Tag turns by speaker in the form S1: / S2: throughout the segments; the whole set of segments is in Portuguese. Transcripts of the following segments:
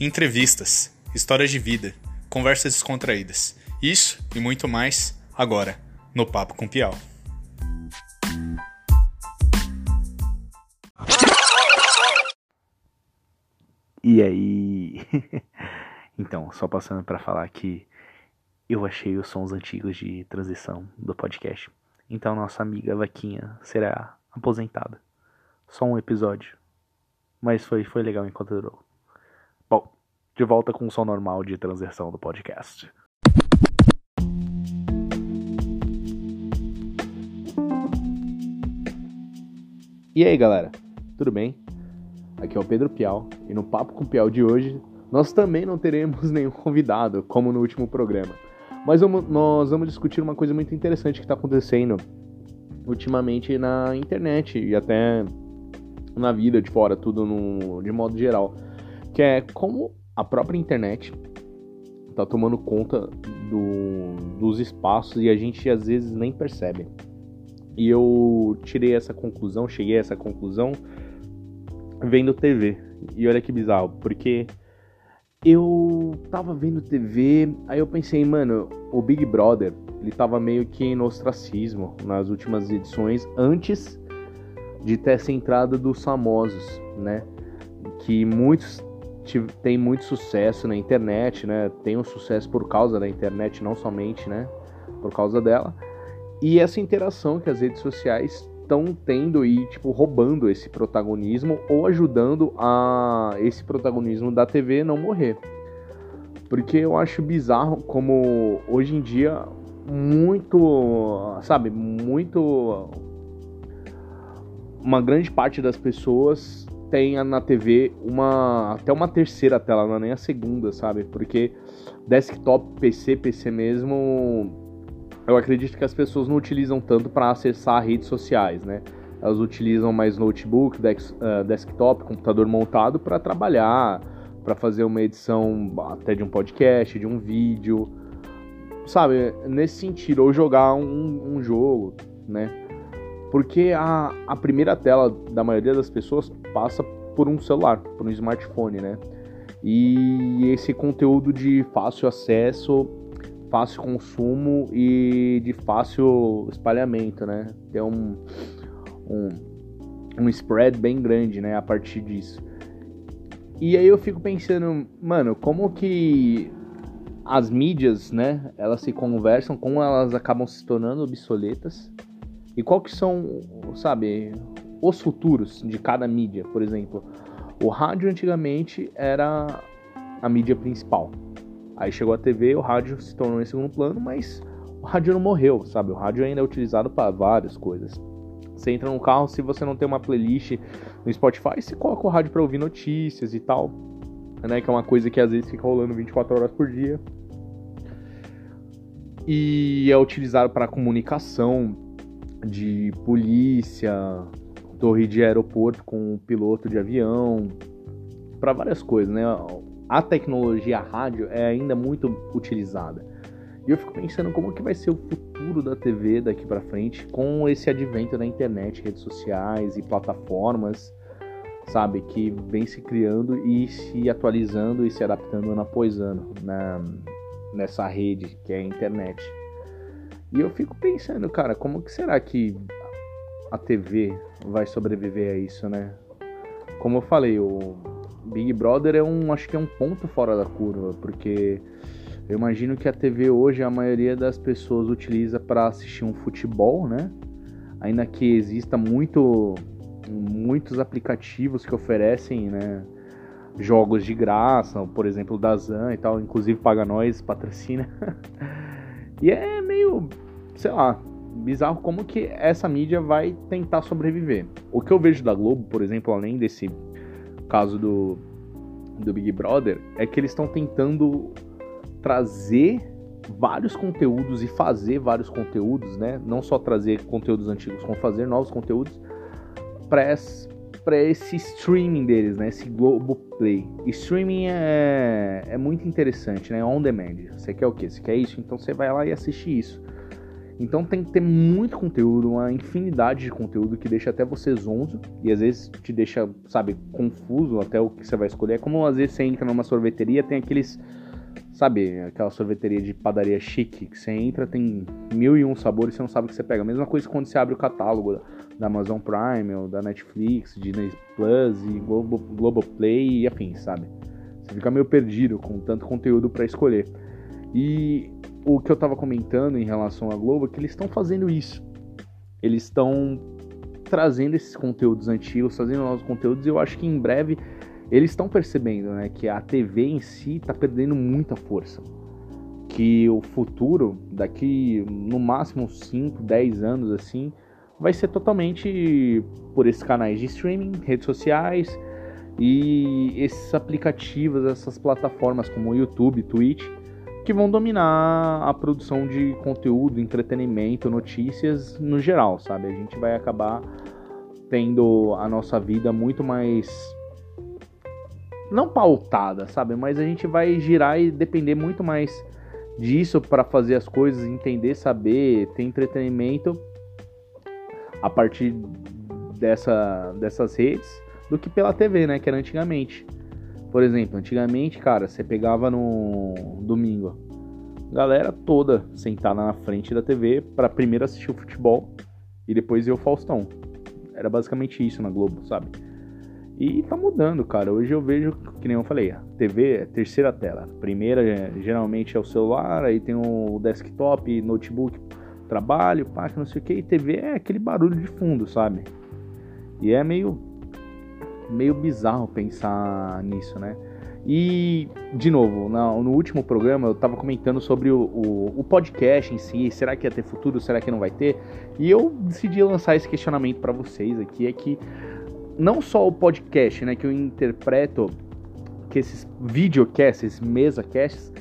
S1: entrevistas, histórias de vida, conversas descontraídas. Isso e muito mais agora no Papo com Piau.
S2: E aí? então, só passando para falar que eu achei os sons antigos de transição do podcast. Então, nossa amiga Vaquinha será aposentada. Só um episódio. Mas foi, foi legal enquanto durou. De volta com o som normal de transição do podcast. E aí, galera? Tudo bem? Aqui é o Pedro Piau e no Papo com Piau de hoje nós também não teremos nenhum convidado, como no último programa. Mas vamos, nós vamos discutir uma coisa muito interessante que está acontecendo ultimamente na internet e até na vida de fora, tudo no, de modo geral. Que é como a própria internet está tomando conta do, dos espaços e a gente às vezes nem percebe. E eu tirei essa conclusão, cheguei a essa conclusão vendo TV. E olha que bizarro, porque eu tava vendo TV, aí eu pensei, mano, o Big Brother, ele tava meio que no ostracismo nas últimas edições, antes de ter essa entrada dos famosos, né? Que muitos têm muito sucesso na internet, né? Tem um sucesso por causa da internet, não somente, né? Por causa dela. E essa interação que as redes sociais estão tendo e tipo roubando esse protagonismo ou ajudando a esse protagonismo da TV não morrer. Porque eu acho bizarro como hoje em dia muito, sabe, muito uma grande parte das pessoas tem na TV uma até uma terceira tela, não é nem a segunda, sabe? Porque desktop, PC, PC mesmo eu acredito que as pessoas não utilizam tanto para acessar redes sociais, né? Elas utilizam mais notebook, uh, desktop, computador montado para trabalhar, para fazer uma edição até de um podcast, de um vídeo, sabe? Nesse sentido, ou jogar um, um jogo, né? Porque a, a primeira tela da maioria das pessoas passa por um celular, por um smartphone, né? E esse conteúdo de fácil acesso fácil consumo e de fácil espalhamento, né? Tem um, um, um spread bem grande, né? A partir disso. E aí eu fico pensando, mano, como que as mídias, né? Elas se conversam, como elas acabam se tornando obsoletas e qual que são, sabe, os futuros de cada mídia, por exemplo. O rádio antigamente era a mídia principal, Aí chegou a TV, o rádio se tornou em segundo plano, mas o rádio não morreu, sabe? O rádio ainda é utilizado para várias coisas. Você entra no carro, se você não tem uma playlist no Spotify, você coloca o rádio para ouvir notícias e tal, né? Que é uma coisa que às vezes fica rolando 24 horas por dia. E é utilizado para comunicação de polícia, torre de aeroporto com piloto de avião, para várias coisas, né? a tecnologia rádio é ainda muito utilizada. E eu fico pensando como que vai ser o futuro da TV daqui para frente com esse advento da internet, redes sociais e plataformas, sabe, que vem se criando e se atualizando e se adaptando ano após ano na, nessa rede que é a internet. E eu fico pensando, cara, como que será que a TV vai sobreviver a isso, né? Como eu falei, o Big Brother é um, acho que é um ponto fora da curva, porque eu imagino que a TV hoje a maioria das pessoas utiliza para assistir um futebol, né? Ainda que exista muito muitos aplicativos que oferecem, né, jogos de graça, por exemplo, da Zan e tal, inclusive paga nós, patrocina. e é meio, sei lá, bizarro como que essa mídia vai tentar sobreviver. O que eu vejo da Globo, por exemplo, além desse caso do, do Big Brother, é que eles estão tentando trazer vários conteúdos e fazer vários conteúdos, né? Não só trazer conteúdos antigos, como fazer novos conteúdos para esse streaming deles, né? Esse Globoplay. Streaming é, é muito interessante, né? On demand. Você quer o quê? Você quer isso? Então você vai lá e assiste isso. Então tem que ter muito conteúdo, uma infinidade de conteúdo que deixa até você zonzo e às vezes te deixa, sabe, confuso até o que você vai escolher. É como às vezes você entra numa sorveteria, tem aqueles, sabe, aquela sorveteria de padaria chique, que você entra, tem mil e um sabores e você não sabe o que você pega. A mesma coisa quando você abre o catálogo da Amazon Prime ou da Netflix, Disney Plus e Globo, Globoplay e afins, sabe? Você fica meio perdido com tanto conteúdo para escolher. E o que eu tava comentando em relação à Globo é que eles estão fazendo isso. Eles estão trazendo esses conteúdos antigos, trazendo novos conteúdos, e eu acho que em breve eles estão percebendo né, que a TV em si está perdendo muita força. Que o futuro, daqui no máximo 5, 10 anos assim, vai ser totalmente por esses canais de streaming, redes sociais e esses aplicativos, essas plataformas como YouTube, Twitch, que vão dominar a produção de conteúdo, entretenimento, notícias no geral, sabe? A gente vai acabar tendo a nossa vida muito mais não pautada, sabe? Mas a gente vai girar e depender muito mais disso para fazer as coisas, entender, saber, ter entretenimento a partir dessa, dessas redes do que pela TV, né? Que era antigamente. Por exemplo, antigamente, cara, você pegava no domingo, galera toda sentada na frente da TV para primeiro assistir o futebol e depois ver o Faustão. Era basicamente isso na Globo, sabe? E tá mudando, cara. Hoje eu vejo, que nem eu falei, a TV é terceira tela. Primeira geralmente é o celular, aí tem o desktop, notebook, trabalho, pá, não sei o que, e TV é aquele barulho de fundo, sabe? E é meio meio bizarro pensar nisso, né? E, de novo, no, último programa eu tava comentando sobre o, o, o, podcast em si, será que ia ter futuro, será que não vai ter? E eu decidi lançar esse questionamento para vocês aqui, é que não só o podcast, né, que eu interpreto que esses videocasts, esses mesacasts,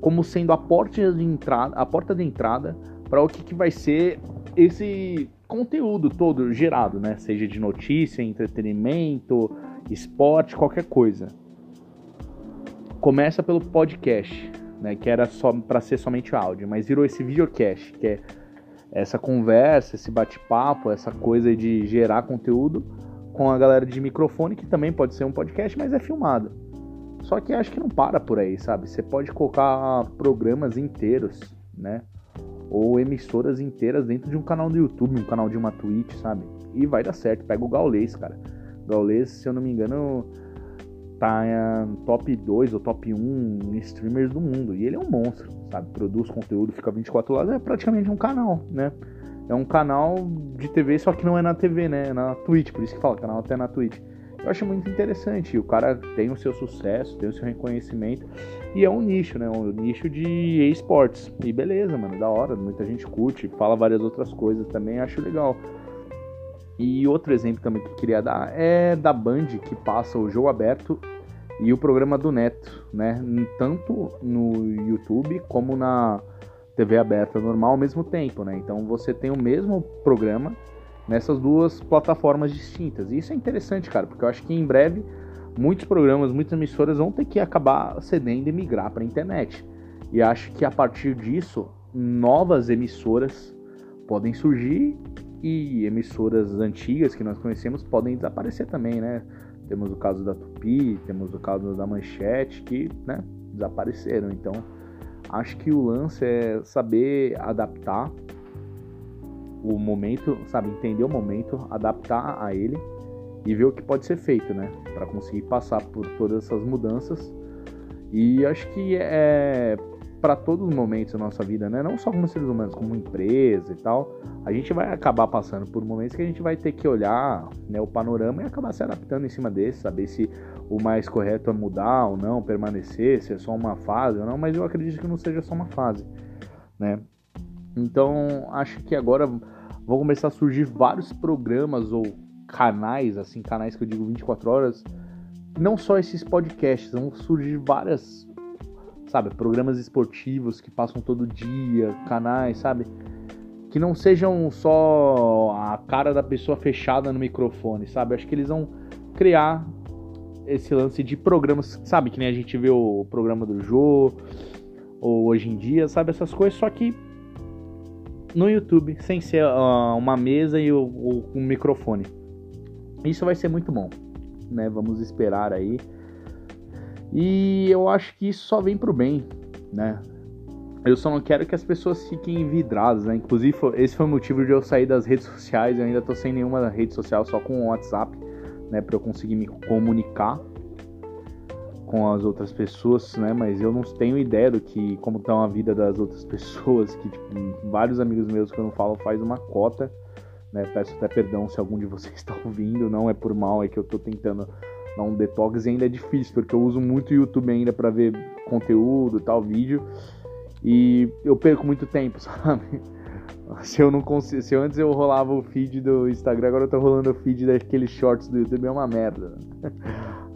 S2: como sendo a porta de entrada, a porta de entrada para o que, que vai ser esse conteúdo todo gerado, né? Seja de notícia, entretenimento, esporte, qualquer coisa. Começa pelo podcast, né? Que era só para ser somente áudio, mas virou esse videocast, que é essa conversa, esse bate-papo, essa coisa de gerar conteúdo com a galera de microfone, que também pode ser um podcast, mas é filmado. Só que acho que não para por aí, sabe? Você pode colocar programas inteiros, né? Ou emissoras inteiras dentro de um canal do YouTube, um canal de uma Twitch, sabe? E vai dar certo. Pega o Gaulês, cara. Gaulês, se eu não me engano, tá no top 2 ou top 1 streamers do mundo. E ele é um monstro, sabe? Produz conteúdo, fica 24 horas. É praticamente um canal, né? É um canal de TV, só que não é na TV, né? É na Twitch. Por isso que fala canal até na Twitch. Eu acho muito interessante. O cara tem o seu sucesso, tem o seu reconhecimento. E é um nicho, né? Um nicho de esportes. E beleza, mano, da hora. Muita gente curte, fala várias outras coisas também, acho legal. E outro exemplo também que eu queria dar é da Band, que passa o jogo aberto e o programa do Neto, né? Tanto no YouTube como na TV aberta normal ao mesmo tempo, né? Então você tem o mesmo programa nessas duas plataformas distintas. E isso é interessante, cara, porque eu acho que em breve muitos programas, muitas emissoras vão ter que acabar cedendo e migrar para a internet. E acho que a partir disso, novas emissoras podem surgir e emissoras antigas que nós conhecemos podem desaparecer também, né? Temos o caso da Tupi, temos o caso da Manchete que, né, desapareceram. Então, acho que o lance é saber adaptar o momento, sabe, entender o momento, adaptar a ele e ver o que pode ser feito, né, para conseguir passar por todas essas mudanças. E acho que é para todos os momentos da nossa vida, né, não só como seres humanos, como empresa e tal, a gente vai acabar passando por momentos que a gente vai ter que olhar, né, o panorama e acabar se adaptando em cima desse, saber se o mais correto é mudar ou não, permanecer, se é só uma fase ou não, mas eu acredito que não seja só uma fase, né? Então, acho que agora vão começar a surgir vários programas ou canais, assim, canais que eu digo 24 horas, não só esses podcasts, vão surgir várias, sabe, programas esportivos que passam todo dia, canais, sabe? Que não sejam só a cara da pessoa fechada no microfone, sabe? Acho que eles vão criar esse lance de programas, sabe? Que nem a gente vê o programa do Jô, ou hoje em dia, sabe? Essas coisas, só que no YouTube, sem ser uh, uma mesa e o, o, um microfone. Isso vai ser muito bom, né? Vamos esperar aí. E eu acho que isso só vem pro bem, né? Eu só não quero que as pessoas fiquem vidradas, né? Inclusive, esse foi o motivo de eu sair das redes sociais. Eu ainda tô sem nenhuma rede social, só com o WhatsApp, né? Pra eu conseguir me comunicar com as outras pessoas, né? Mas eu não tenho ideia do que, como tá a vida das outras pessoas, que tipo, vários amigos meus que eu não falo faz uma cota, né? Peço até perdão se algum de vocês está ouvindo, não é por mal, é que eu tô tentando dar um detox e ainda é difícil, porque eu uso muito YouTube ainda para ver conteúdo, tal, vídeo. E eu perco muito tempo, sabe? Se eu não consigo, se antes eu rolava o feed do Instagram, agora eu tô rolando o feed daqueles shorts do YouTube, é uma merda.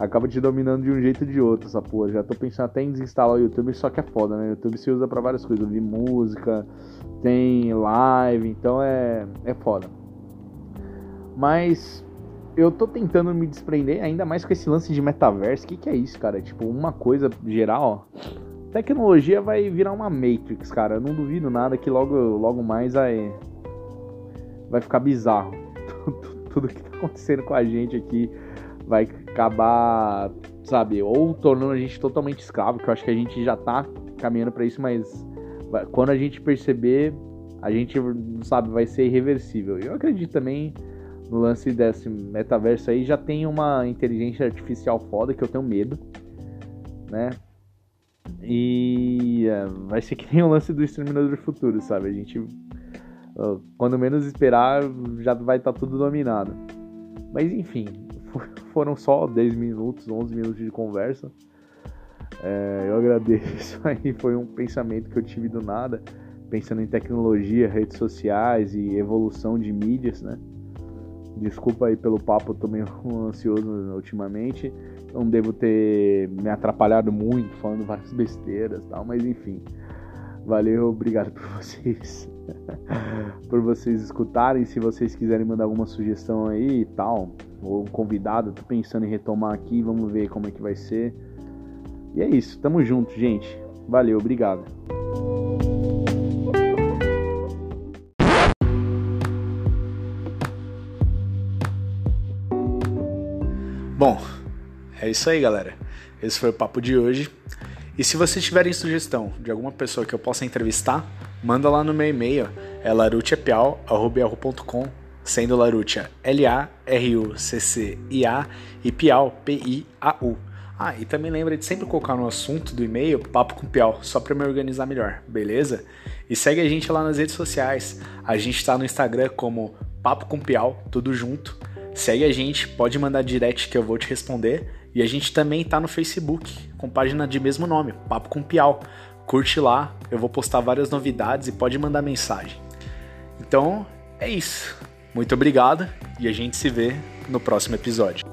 S2: Acaba te dominando de um jeito ou de outro essa porra. Já tô pensando até em desinstalar o YouTube, só que é foda, né? O YouTube se usa para várias coisas, ouvir música, tem live, então é é foda. Mas eu tô tentando me desprender ainda mais com esse lance de metaverso. O que, que é isso, cara? Tipo, uma coisa geral, ó tecnologia vai virar uma Matrix, cara. Eu não duvido nada que logo, logo mais vai, vai ficar bizarro. Tudo, tudo que tá acontecendo com a gente aqui vai acabar, sabe, ou tornando a gente totalmente escravo, que eu acho que a gente já tá caminhando para isso, mas quando a gente perceber, a gente, sabe, vai ser irreversível. Eu acredito também no lance desse metaverso aí, já tem uma inteligência artificial foda que eu tenho medo, né? E é, vai ser que nem o lance do Exterminador do Futuro, sabe? A gente, quando menos esperar, já vai estar tá tudo dominado. Mas enfim, foram só 10 minutos, 11 minutos de conversa. É, eu agradeço aí, foi um pensamento que eu tive do nada, pensando em tecnologia, redes sociais e evolução de mídias, né? Desculpa aí pelo papo, eu tô meio ansioso ultimamente não devo ter me atrapalhado muito falando várias besteiras tal, mas enfim. Valeu, obrigado por vocês. por vocês escutarem. Se vocês quiserem mandar alguma sugestão aí e tal, ou um convidado, tô pensando em retomar aqui, vamos ver como é que vai ser. E é isso, tamo junto, gente. Valeu, obrigado.
S1: Bom, é isso aí, galera. Esse foi o papo de hoje. E se vocês tiverem sugestão de alguma pessoa que eu possa entrevistar, manda lá no meu e-mail, é larutiapiau.com, sendo Larutia L-A-R-U-C-C-I-A e Piau, P-I-A-U. Ah, e também lembra de sempre colocar no assunto do e-mail Papo com Piau, só para me organizar melhor, beleza? E segue a gente lá nas redes sociais. A gente está no Instagram como Papo com Piau, tudo junto. Segue a gente, pode mandar direct que eu vou te responder. E a gente também tá no Facebook, com página de mesmo nome, Papo com Piau. Curte lá, eu vou postar várias novidades e pode mandar mensagem. Então, é isso. Muito obrigado e a gente se vê no próximo episódio.